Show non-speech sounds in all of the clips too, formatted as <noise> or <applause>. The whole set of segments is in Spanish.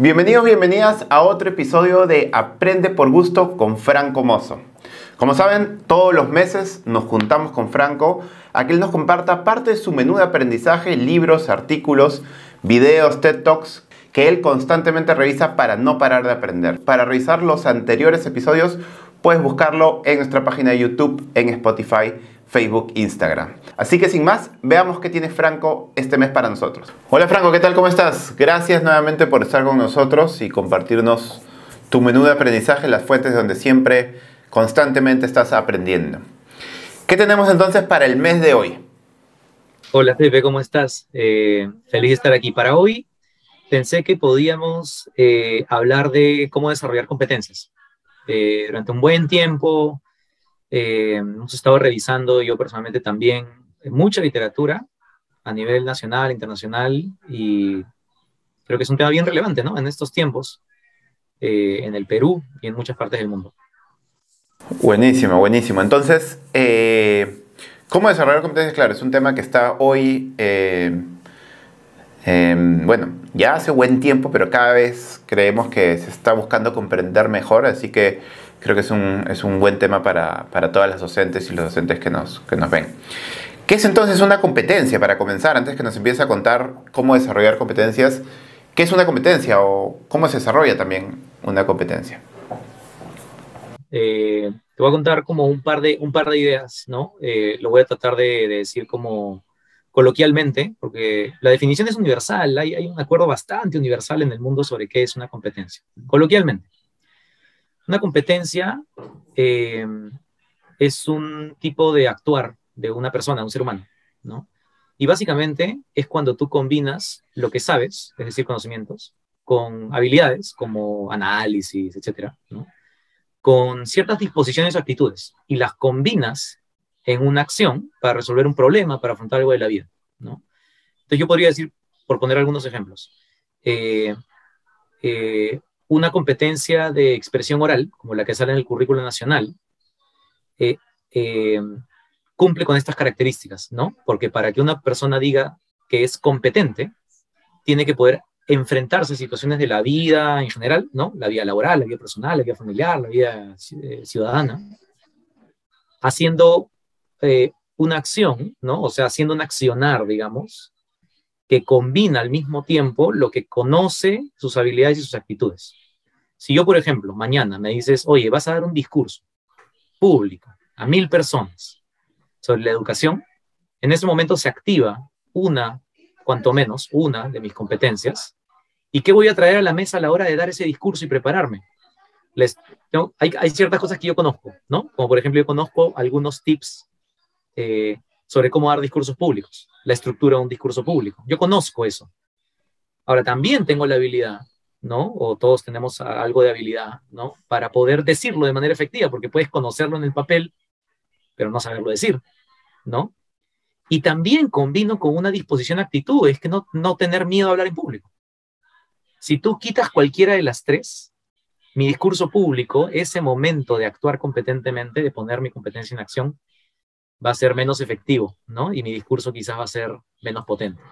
Bienvenidos, bienvenidas a otro episodio de Aprende por Gusto con Franco Mozo. Como saben, todos los meses nos juntamos con Franco a que él nos comparta parte de su menú de aprendizaje, libros, artículos, videos, TED Talks que él constantemente revisa para no parar de aprender. Para revisar los anteriores episodios, puedes buscarlo en nuestra página de YouTube, en Spotify, Facebook, Instagram. Así que sin más, veamos qué tiene Franco este mes para nosotros. Hola Franco, ¿qué tal? ¿Cómo estás? Gracias nuevamente por estar con nosotros y compartirnos tu menú de aprendizaje, las fuentes donde siempre, constantemente estás aprendiendo. ¿Qué tenemos entonces para el mes de hoy? Hola Pepe, ¿cómo estás? Eh, feliz de estar aquí. Para hoy pensé que podíamos eh, hablar de cómo desarrollar competencias. Eh, durante un buen tiempo eh, hemos estado revisando, yo personalmente también, mucha literatura a nivel nacional, internacional, y creo que es un tema bien relevante, ¿no? En estos tiempos, eh, en el Perú y en muchas partes del mundo. Buenísimo, buenísimo. Entonces, eh, ¿cómo desarrollar competencias? Claro, es un tema que está hoy, bueno, ya hace buen tiempo, pero cada vez creemos que se está buscando comprender mejor, así que creo que es un, es un buen tema para, para, todas las docentes y los docentes que nos, que nos ven. ¿Qué es entonces una competencia? Para comenzar, antes que nos empiece a contar cómo desarrollar competencias, ¿qué es una competencia o cómo se desarrolla también una competencia? Eh, te voy a contar como un par de, un par de ideas, ¿no? Eh, lo voy a tratar de, de, decir como coloquialmente, porque la definición es universal, hay, hay un acuerdo bastante universal en el mundo sobre qué es una competencia. Coloquialmente. Una competencia eh, es un tipo de actuar de una persona, un ser humano, ¿no? Y básicamente es cuando tú combinas lo que sabes, es decir, conocimientos, con habilidades como análisis, etcétera, con ciertas disposiciones o actitudes y las combinas en una acción para resolver un problema, para afrontar algo de la vida, ¿no? Entonces yo podría decir, por poner algunos ejemplos, eh, eh, una competencia de expresión oral, como la que sale en el currículo nacional, eh, eh, cumple con estas características, ¿no? Porque para que una persona diga que es competente, tiene que poder enfrentarse a situaciones de la vida en general, ¿no? La vida laboral, la vida personal, la vida familiar, la vida eh, ciudadana, haciendo eh, una acción, ¿no? O sea, haciendo un accionar, digamos, que combina al mismo tiempo lo que conoce, sus habilidades y sus actitudes. Si yo, por ejemplo, mañana me dices, oye, vas a dar un discurso público a mil personas sobre la educación, en ese momento se activa una, cuanto menos, una de mis competencias. ¿Y qué voy a traer a la mesa a la hora de dar ese discurso y prepararme? Les, hay, ciertas cosas que yo conozco, ¿no? Como por ejemplo, yo conozco algunos tips eh, sobre cómo dar discursos públicos, la estructura de un discurso público. Yo conozco eso. Ahora, también tengo la habilidad ¿no? O todos tenemos algo de habilidad, ¿no? Para poder decirlo de manera efectiva, porque puedes conocerlo en el papel, pero no saberlo decir, ¿no? Y también combino con una disposición actitud, es que no, no tener miedo a hablar en público. Si tú quitas cualquiera de las tres, mi discurso público, ese momento de actuar competentemente, de poner mi competencia en acción, va a ser menos efectivo, ¿no? Y mi discurso quizás va a ser menos potente.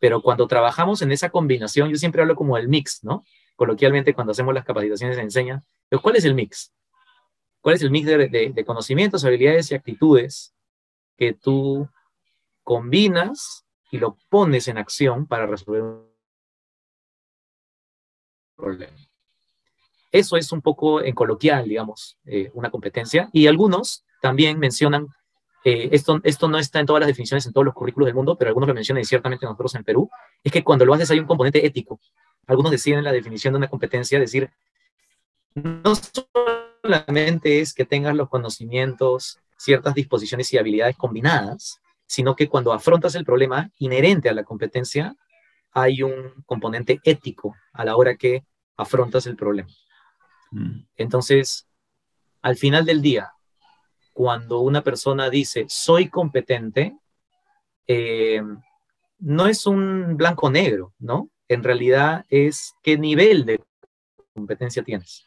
Pero cuando trabajamos en esa combinación, yo siempre hablo como el mix, ¿no? Coloquialmente, cuando hacemos las capacitaciones se enseña, ¿cuál es el mix? ¿Cuál es el mix de, de, de conocimientos, habilidades y actitudes que tú combinas y lo pones en acción para resolver un problema? Eso es un poco en coloquial, digamos, eh, una competencia. Y algunos también mencionan eh, esto, esto no está en todas las definiciones, en todos los currículos del mundo, pero algunos lo mencionan y ciertamente nosotros en Perú, es que cuando lo haces hay un componente ético. Algunos deciden en la definición de una competencia decir, no solamente es que tengas los conocimientos, ciertas disposiciones y habilidades combinadas, sino que cuando afrontas el problema inherente a la competencia, hay un componente ético a la hora que afrontas el problema. Mm. Entonces, al final del día, cuando una persona dice soy competente, eh, no es un blanco-negro, ¿no? En realidad es qué nivel de competencia tienes.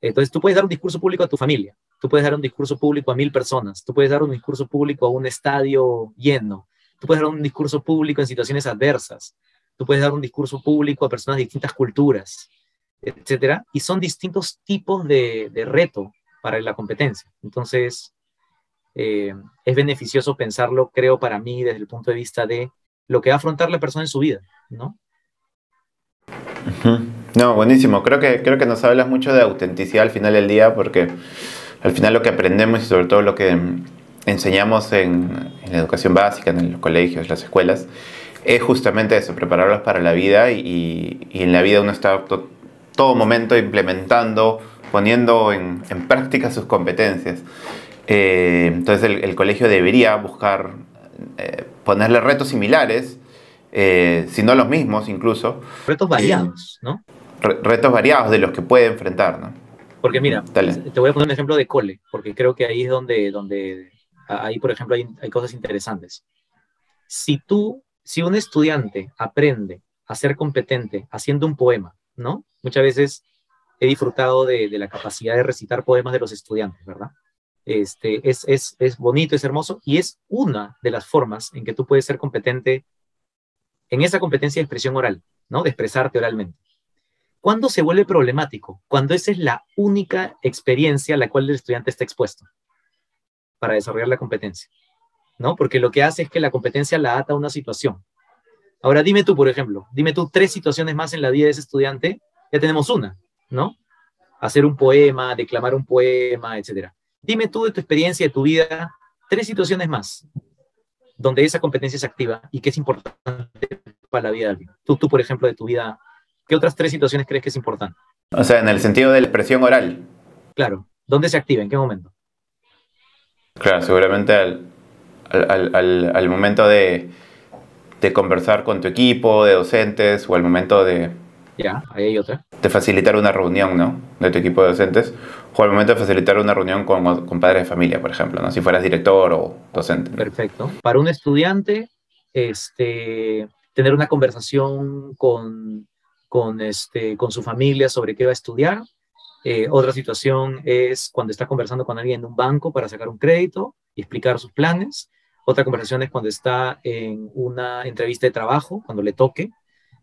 Entonces tú puedes dar un discurso público a tu familia, tú puedes dar un discurso público a mil personas, tú puedes dar un discurso público a un estadio lleno, tú puedes dar un discurso público en situaciones adversas, tú puedes dar un discurso público a personas de distintas culturas, etcétera, y son distintos tipos de, reto para la competencia. Entonces, eh, es beneficioso pensarlo, creo, para mí, desde el punto de vista de lo que va a afrontar la persona en su vida, ¿no? No, buenísimo. Creo que, creo que nos hablas mucho de autenticidad al final del día, porque al final lo que aprendemos y sobre todo lo que enseñamos en, la educación básica, en los colegios, las escuelas, es justamente eso, prepararlos para la vida y, en la vida uno está todo momento implementando, poniendo en, práctica sus competencias. Eh, entonces el, colegio debería buscar eh, ponerle retos similares, eh, si no los mismos incluso. Retos variados, ¿no? retos variados de los que puede enfrentar, ¿no? Porque mira, te voy a poner un ejemplo de cole, porque creo que ahí es donde, donde ahí, por ejemplo, hay, hay cosas interesantes. Si tú, si un estudiante aprende a ser competente haciendo un poema, ¿no? Muchas veces he disfrutado de, de la capacidad de recitar poemas de los estudiantes, ¿verdad? Este, es, es, es bonito, es hermoso y es una de las formas en que tú puedes ser competente en esa competencia de expresión oral, ¿no? De expresarte oralmente. ¿Cuándo se vuelve problemático? Cuando esa es la única experiencia a la cual el estudiante está expuesto para desarrollar la competencia, ¿no? Porque lo que hace es que la competencia la ata a una situación. Ahora, dime tú, por ejemplo, dime tú tres situaciones más en la vida de ese estudiante, ya tenemos una, ¿no? Hacer un poema, declamar un poema, etc. Dime tú de tu experiencia, de tu vida, tres situaciones más donde esa competencia es activa y que es importante para la vida de alguien. Tú, tú, por ejemplo, de tu vida, ¿Qué otras tres situaciones crees que es importante? O sea, en el sentido de la expresión oral. Claro. ¿Dónde se activa? ¿En qué momento? Claro, seguramente al, momento de, conversar con tu equipo, de docentes, o al momento de... Ya, ahí hay otra. De facilitar una reunión, ¿no? De tu equipo de docentes. O al momento de facilitar una reunión con, con padres de familia, por ejemplo, ¿no? Si fueras director o docente. Perfecto. Para un estudiante, este, tener una conversación con con, este, con su familia sobre qué va a estudiar. Eh, otra situación es cuando está conversando con alguien en un banco para sacar un crédito y explicar sus planes. Otra conversación es cuando está en una entrevista de trabajo, cuando le toque.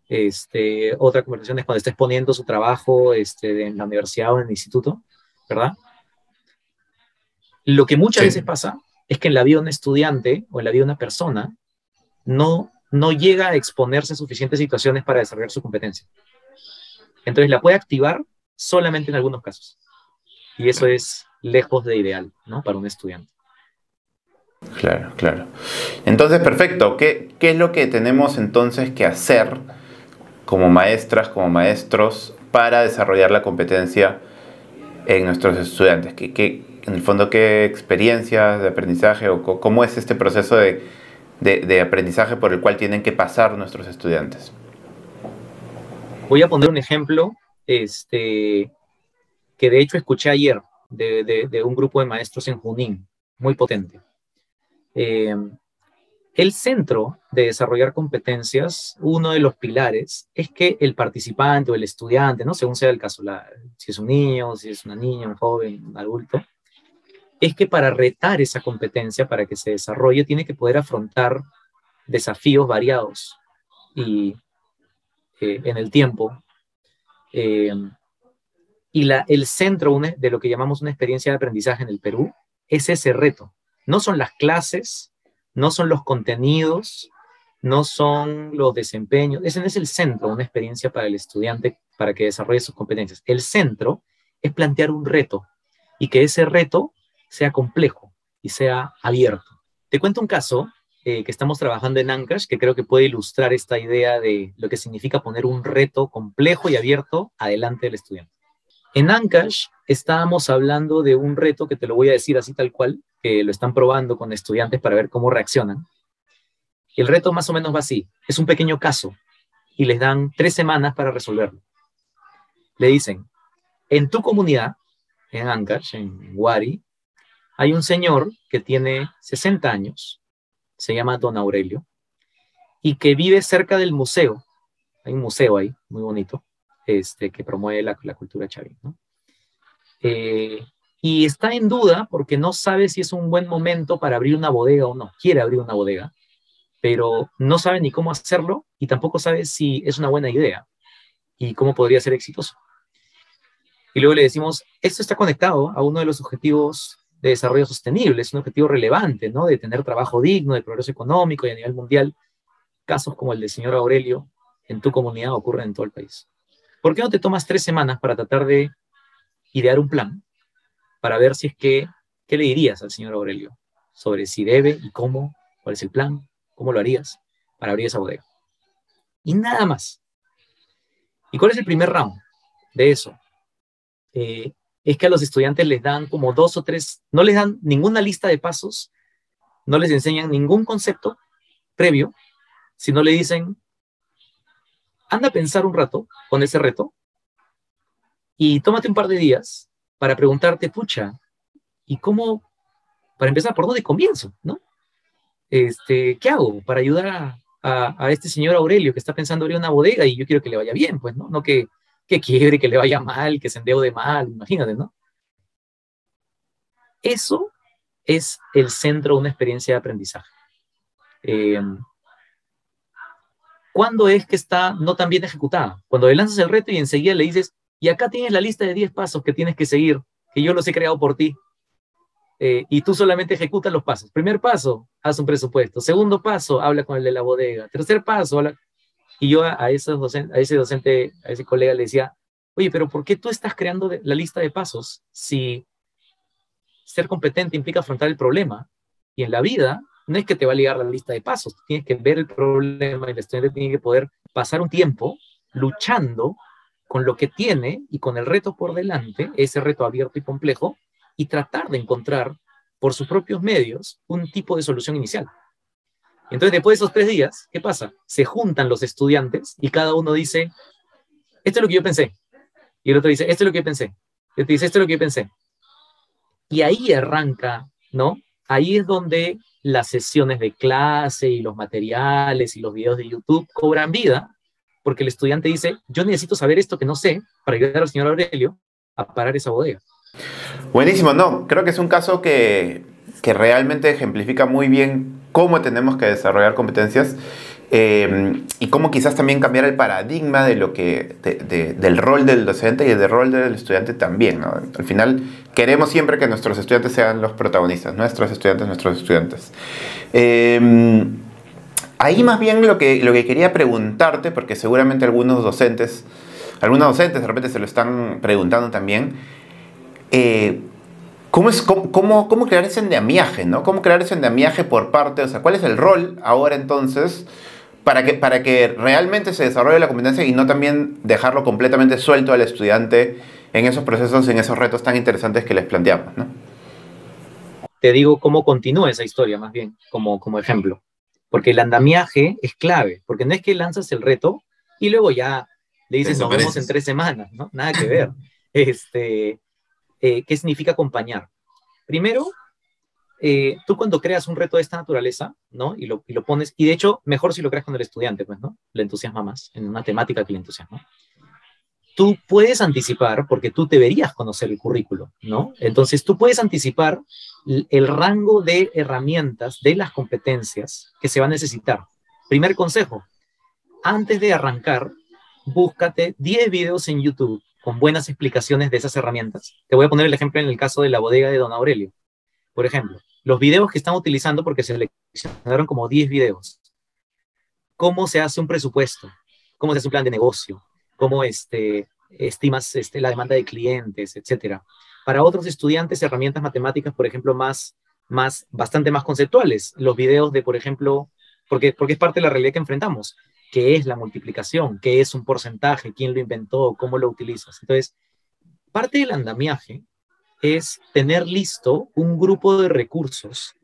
Este, otra conversación es cuando está exponiendo su trabajo este, en la universidad o en el instituto, ¿verdad? Lo que muchas veces pasa es que en la vida de un estudiante o en la vida de una persona no no llega a exponerse a suficientes situaciones para desarrollar su competencia. Entonces la puede activar solamente en algunos casos. Y eso es lejos de ideal, ¿no? Para un estudiante. Claro, claro. Entonces, perfecto. ¿Qué, es lo que tenemos entonces que hacer como maestras, como maestros, para desarrollar la competencia en nuestros estudiantes? ¿Qué, en el fondo, qué experiencias de aprendizaje o cómo es este proceso de de, aprendizaje por el cual tienen que pasar nuestros estudiantes. Voy a poner un ejemplo este, que de hecho escuché ayer de, un grupo de maestros en Junín, muy potente. Eh, el centro de desarrollar competencias, uno de los pilares, es que el participante o el estudiante, ¿no? según sea el caso, si es un niño, si es una niña, un joven, un adulto, es que para retar esa competencia, para que se desarrolle, tiene que poder afrontar desafíos variados y eh, en el tiempo. Eh, y la, el centro de lo que llamamos una experiencia de aprendizaje en el Perú es ese reto. No son las clases, no son los contenidos, no son los desempeños. Ese no es el centro, una experiencia para el estudiante para que desarrolle sus competencias. El centro es plantear un reto y que ese reto sea complejo y sea abierto. Te cuento un caso eh, que estamos trabajando en Ancash que creo que puede ilustrar esta idea de lo que significa poner un reto complejo y abierto adelante del estudiante. En Ancash estábamos hablando de un reto que te lo voy a decir así tal cual, que lo están probando con estudiantes para ver cómo reaccionan. El reto más o menos va así. Es un pequeño caso y les dan tres semanas para resolverlo. Le dicen, en tu comunidad, en Ancash, en Wari, hay un señor que tiene 60 años, se llama Don Aurelio, y que vive cerca del museo. Hay un museo ahí, muy bonito, este, que promueve la, cultura chavín. Eh, y está en duda porque no sabe si es un buen momento para abrir una bodega o no. Quiere abrir una bodega, pero no sabe ni cómo hacerlo y tampoco sabe si es una buena idea y cómo podría ser exitoso. y luego le decimos, esto está conectado a uno de los objetivos de desarrollo sostenible, es un objetivo relevante, ¿no? De tener trabajo digno, de progreso económico y a nivel mundial. Casos como el del señor Aurelio en tu comunidad ocurren en todo el país. ¿Por qué no te tomas tres semanas para tratar de idear un plan para ver si es que, ¿qué le dirías al señor Aurelio sobre si debe y cómo, cuál es el plan, cómo lo harías para abrir esa bodega? Y nada más. ¿Y cuál es el primer round de eso? Eh, es que a los estudiantes les dan como dos o tres, no les dan ninguna lista de pasos, no les enseñan ningún concepto previo, sino le dicen, anda a pensar un rato con ese reto y tómate un par de días para preguntarte, pucha, ¿y cómo, para empezar, por dónde comienzo? ¿No? Este, ¿Qué hago para ayudar a, este señor Aurelio que está pensando abrir una bodega y yo quiero que le vaya bien? Pues, ¿no? No que que quiebre, que le vaya mal, que se endeude mal, imagínate, ¿no? Eso es el centro de una experiencia de aprendizaje. Eh, ¿Cuándo es que está no tan bien ejecutada? Cuando le lanzas el reto y enseguida le dices, y acá tienes la lista de 10 pasos que tienes que seguir, que yo los he creado por ti. Eh, y tú solamente ejecutas los pasos. Primer paso, haz un presupuesto. Segundo paso, habla con el de la bodega. Tercer paso, habla... Y yo a, a ese docente, a ese colega le decía, oye, pero ¿por qué tú estás creando la lista de pasos si ser competente implica afrontar el problema? Y en la vida no es que te va a ligar la lista de pasos, tienes que ver el problema y el estudiante tiene que poder pasar un tiempo luchando con lo que tiene y con el reto por delante, ese reto abierto y complejo, y tratar de encontrar por sus propios medios un tipo de solución inicial. Entonces, después de esos tres días, ¿qué pasa? Se juntan los estudiantes y cada uno dice, esto es lo que yo pensé. Y el otro dice, esto es lo que yo pensé. Y otro dice, esto es lo que yo pensé. Y ahí arranca, ¿no? Ahí es donde las sesiones de clase y los materiales y los videos de YouTube cobran vida, porque el estudiante dice, yo necesito saber esto que no sé para ayudar al señor Aurelio a parar esa bodega. Buenísimo, no, creo que es un caso que, que realmente ejemplifica muy bien cómo tenemos que desarrollar competencias eh, y cómo quizás también cambiar el paradigma de lo que, del rol del docente y del rol del estudiante también. Al final queremos siempre que nuestros estudiantes sean los protagonistas, nuestros estudiantes, nuestros estudiantes. Eh, ahí más bien lo que, lo que quería preguntarte, porque seguramente algunos docentes, algunos docentes de repente se lo están preguntando también, eh, ¿Cómo, es, cómo, cómo, crear ese endemiaje, ¿no? ¿Cómo crear ese endemiaje por parte? O sea, ¿cuál es el rol ahora entonces para que, para que realmente se desarrolle la competencia y no también dejarlo completamente suelto al estudiante en esos procesos, en esos retos tan interesantes que les planteamos, ¿no? Te digo cómo continúa esa historia, más bien, como, como ejemplo. Porque el andamiaje es clave, porque no es que lanzas el reto y luego ya le dices, nos vemos en tres semanas, ¿no? Nada que ver. <laughs> Este, eh, ¿qué significa acompañar? Primero, eh, tú cuando creas un reto de esta naturaleza, ¿no? Y lo, y lo, pones, y de hecho, mejor si lo creas con el estudiante, pues, ¿no? Le entusiasma más, en una temática que le entusiasma. Tú puedes anticipar, porque tú deberías conocer el currículo, ¿no? Entonces, tú puedes anticipar el rango de herramientas, de las competencias que se va a necesitar. Primer consejo, antes de arrancar, búscate 10 videos en YouTube con buenas explicaciones de esas herramientas. Te voy a poner el ejemplo en el caso de la bodega de Don Aurelio. Por ejemplo, los videos que están utilizando, porque se seleccionaron como 10 videos. ¿Cómo se hace un presupuesto? ¿Cómo se hace un plan de negocio? ¿Cómo este, estimas este, la demanda de clientes, etcétera? Para otros estudiantes, herramientas matemáticas, por ejemplo, más, más, bastante más conceptuales. Los videos de, por ejemplo, porque, porque es parte de la realidad que enfrentamos qué es la multiplicación, qué es un porcentaje, quién lo inventó, cómo lo utilizas. Entonces, parte del andamiaje es tener listo un grupo de recursos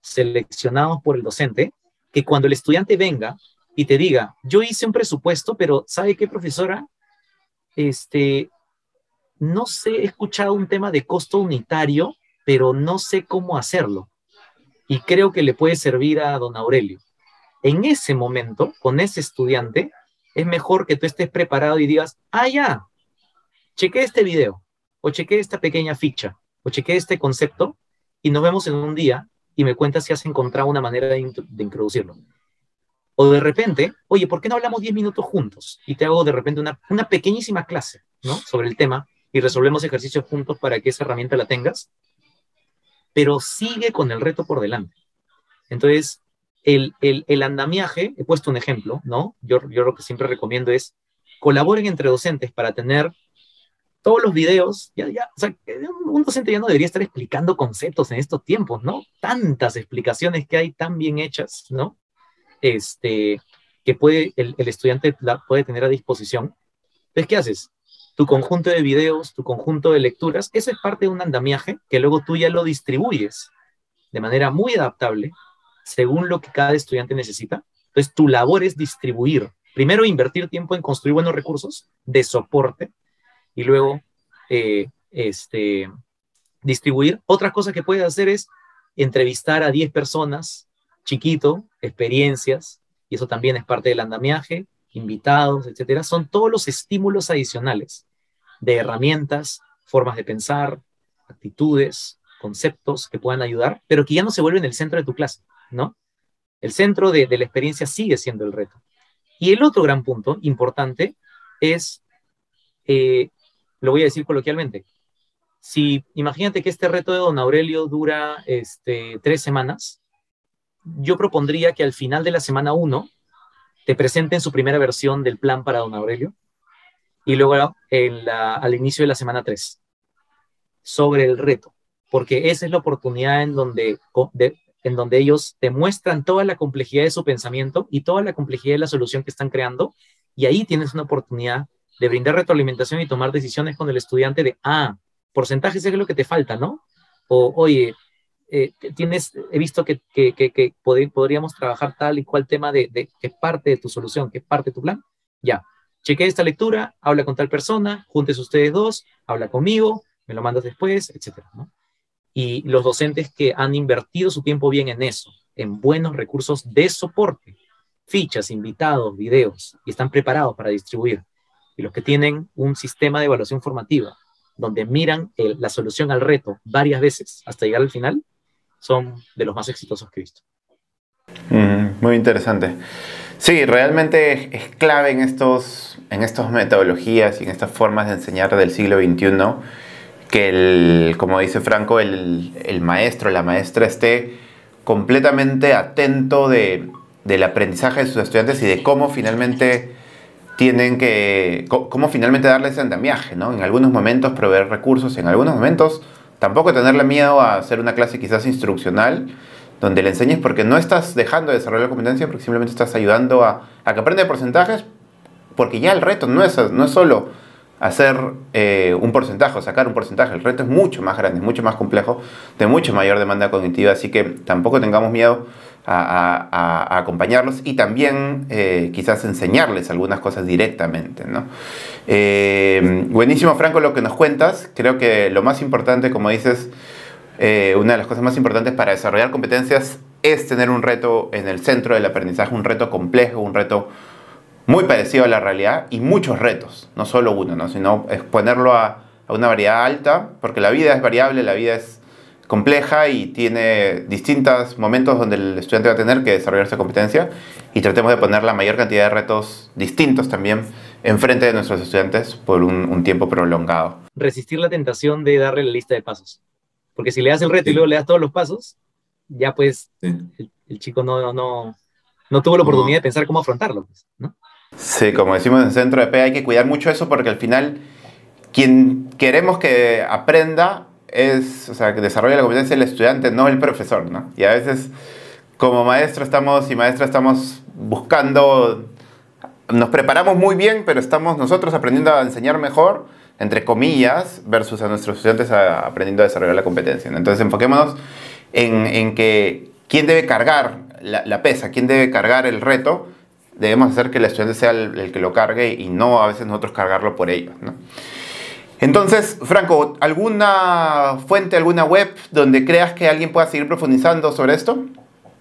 seleccionados por el docente que cuando el estudiante venga y te diga, yo hice un presupuesto, pero ¿sabe qué, profesora? Este, no sé, he escuchado un tema de costo unitario, pero no sé cómo hacerlo. Y creo que le puede servir a don Aurelio en ese momento, con ese estudiante, es mejor que tú estés preparado y digas, ah, ya, chequé este video, o chequé esta pequeña ficha, o chequé este concepto, y nos vemos en un día y me cuentas si has encontrado una manera de, introducirlo. O de repente, oye, ¿por qué no hablamos 10 minutos juntos? Y te hago de repente una, una pequeñísima clase, ¿no? Sobre el tema, y resolvemos ejercicios juntos para que esa herramienta la tengas, pero sigue con el reto por delante. Entonces, el, el, andamiaje, he puesto un ejemplo, ¿no? Yo, yo lo que siempre recomiendo es colaboren entre docentes para tener todos los videos, ya, ya, o sea, un docente ya no debería estar explicando conceptos en estos tiempos, ¿no? Tantas explicaciones que hay tan bien hechas, ¿no? Este, que puede, el, el estudiante la puede tener a disposición. Entonces, ¿qué haces? Tu conjunto de videos, tu conjunto de lecturas, eso es parte de un andamiaje que luego tú ya lo distribuyes de manera muy adaptable según lo que cada estudiante necesita. Entonces, tu labor es distribuir. Primero, invertir tiempo en construir buenos recursos de soporte y luego eh, este, distribuir. Otra cosa que puedes hacer es entrevistar a 10 personas, chiquito, experiencias, y eso también es parte del andamiaje, invitados, etcétera. Son todos los estímulos adicionales de herramientas, formas de pensar, actitudes, conceptos que puedan ayudar, pero que ya no se vuelven el centro de tu clase, ¿no? El centro de, la experiencia sigue siendo el reto. Y el otro gran punto importante es eh, lo voy a decir coloquialmente. Si imagínate que este reto de don Aurelio dura este, tres semanas, yo propondría que al final de la semana uno te presenten su primera versión del plan para don Aurelio y luego al inicio de la semana tres sobre el reto, porque esa es la oportunidad en donde, en donde ellos te muestran toda la complejidad de su pensamiento y toda la complejidad de la solución que están creando y ahí tienes una oportunidad de brindar retroalimentación y tomar decisiones con el estudiante de, ah, porcentajes es lo que te falta, ¿no? O, oye, eh, tienes, he visto que, que, que, podríamos trabajar tal y cual tema de, de qué parte de tu solución, qué parte de tu plan. Ya, cheque esta lectura, habla con tal persona, juntes ustedes dos, habla conmigo, me lo mandas después, etcétera, ¿no? Y los docentes que han invertido su tiempo bien en eso, en buenos recursos de soporte, fichas, invitados, videos, y están preparados para distribuir y los que tienen un sistema de evaluación formativa donde miran la solución al reto varias veces hasta llegar al final, son de los más exitosos que he visto. Mm, muy interesante. Sí, realmente es, clave en estos, en estas metodologías y en estas formas de enseñar del siglo XXI que, el, como dice Franco, el, el maestro, la maestra esté completamente atento de, del aprendizaje de sus estudiantes y de cómo finalmente tienen que, cómo finalmente darle ese andamiaje, ¿no? En algunos momentos proveer recursos, en algunos momentos tampoco tenerle miedo a hacer una clase quizás instruccional, donde le enseñes porque no estás dejando de desarrollar la competencia, porque simplemente estás ayudando a, a que aprenda porcentajes, porque ya el reto no es, no es solo hacer eh, un porcentaje sacar un porcentaje, el reto es mucho más grande, mucho más complejo, de mucho mayor demanda cognitiva, así que tampoco tengamos miedo a, acompañarlos y también eh, quizás enseñarles algunas cosas directamente. ¿no? Eh, buenísimo, Franco, lo que nos cuentas. Creo que lo más importante, como dices, eh, una de las cosas más importantes para desarrollar competencias es tener un reto en el centro del aprendizaje, un reto complejo, un reto muy parecido a la realidad y muchos retos, no solo uno, ¿no? sino exponerlo a, a una variedad alta, porque la vida es variable, la vida es compleja y tiene distintos momentos donde el estudiante va a tener que desarrollar esa competencia y tratemos de poner la mayor cantidad de retos distintos también enfrente de nuestros estudiantes por un, tiempo prolongado. Resistir la tentación de darle la lista de pasos. Porque si le das el reto y luego le das todos los pasos, ya pues el, chico no, no, no tuvo la oportunidad de pensar cómo afrontarlo. Pues, ¿no? Sí, como decimos en el centro de P, hay que cuidar mucho eso porque al final quien queremos que aprenda es, o sea, que desarrolla la competencia el estudiante, no el profesor, ¿no? Y a veces como maestro estamos y maestra estamos buscando, nos preparamos muy bien, pero estamos nosotros aprendiendo a enseñar mejor, entre comillas, versus a nuestros estudiantes aprendiendo a desarrollar la competencia. Entonces enfoquémonos en, en, que quién debe cargar la, la, pesa, quién debe cargar el reto, debemos hacer que el estudiante sea el, que lo cargue y no a veces nosotros cargarlo por ellos. Entonces, Franco, ¿alguna fuente, alguna web donde creas que alguien pueda seguir profundizando sobre esto?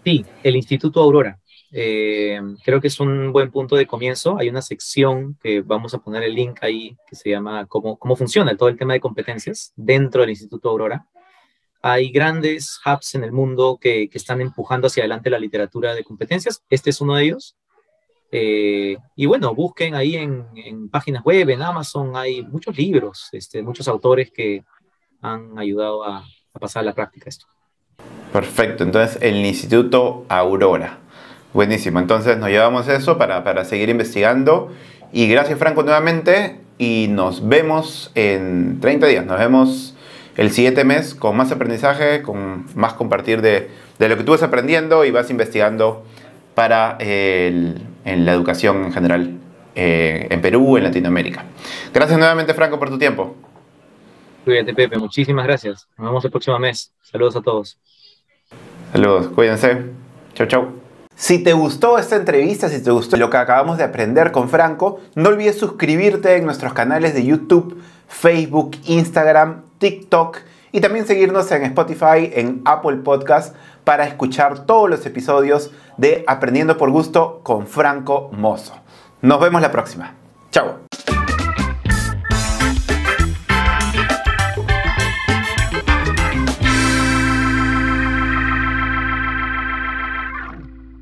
Sí, el Instituto Aurora. Eh, creo que es un buen punto de comienzo. Hay una sección que vamos a poner el link ahí que se llama cómo, cómo funciona todo el tema de competencias dentro del Instituto Aurora. Hay grandes hubs en el mundo que, que están empujando hacia adelante la literatura de competencias. Este es uno de ellos. Eh, y bueno, busquen ahí en, páginas web, en Amazon, hay muchos libros, este, muchos autores que han ayudado a, pasar a la práctica esto. Perfecto, entonces el Instituto Aurora. Buenísimo, entonces nos llevamos eso para, para seguir investigando. Y gracias Franco nuevamente y nos vemos en 30 días, nos vemos el siguiente mes con más aprendizaje, con más compartir de, de lo que tú vas aprendiendo y vas investigando para el, en la educación en general eh, en Perú, en Latinoamérica. Gracias nuevamente, Franco, por tu tiempo. Cuídate, Pepe. Muchísimas gracias. Nos vemos el próximo mes. Saludos a todos. Saludos. Cuídense. Chau, chau. Si te gustó esta entrevista, si te gustó lo que acabamos de aprender con Franco, no olvides suscribirte en nuestros canales de YouTube, Facebook, Instagram, TikTok y también seguirnos en Spotify, en Apple Podcast para escuchar todos los episodios de Aprendiendo por Gusto con Franco Mozo. Nos vemos la próxima. Chao.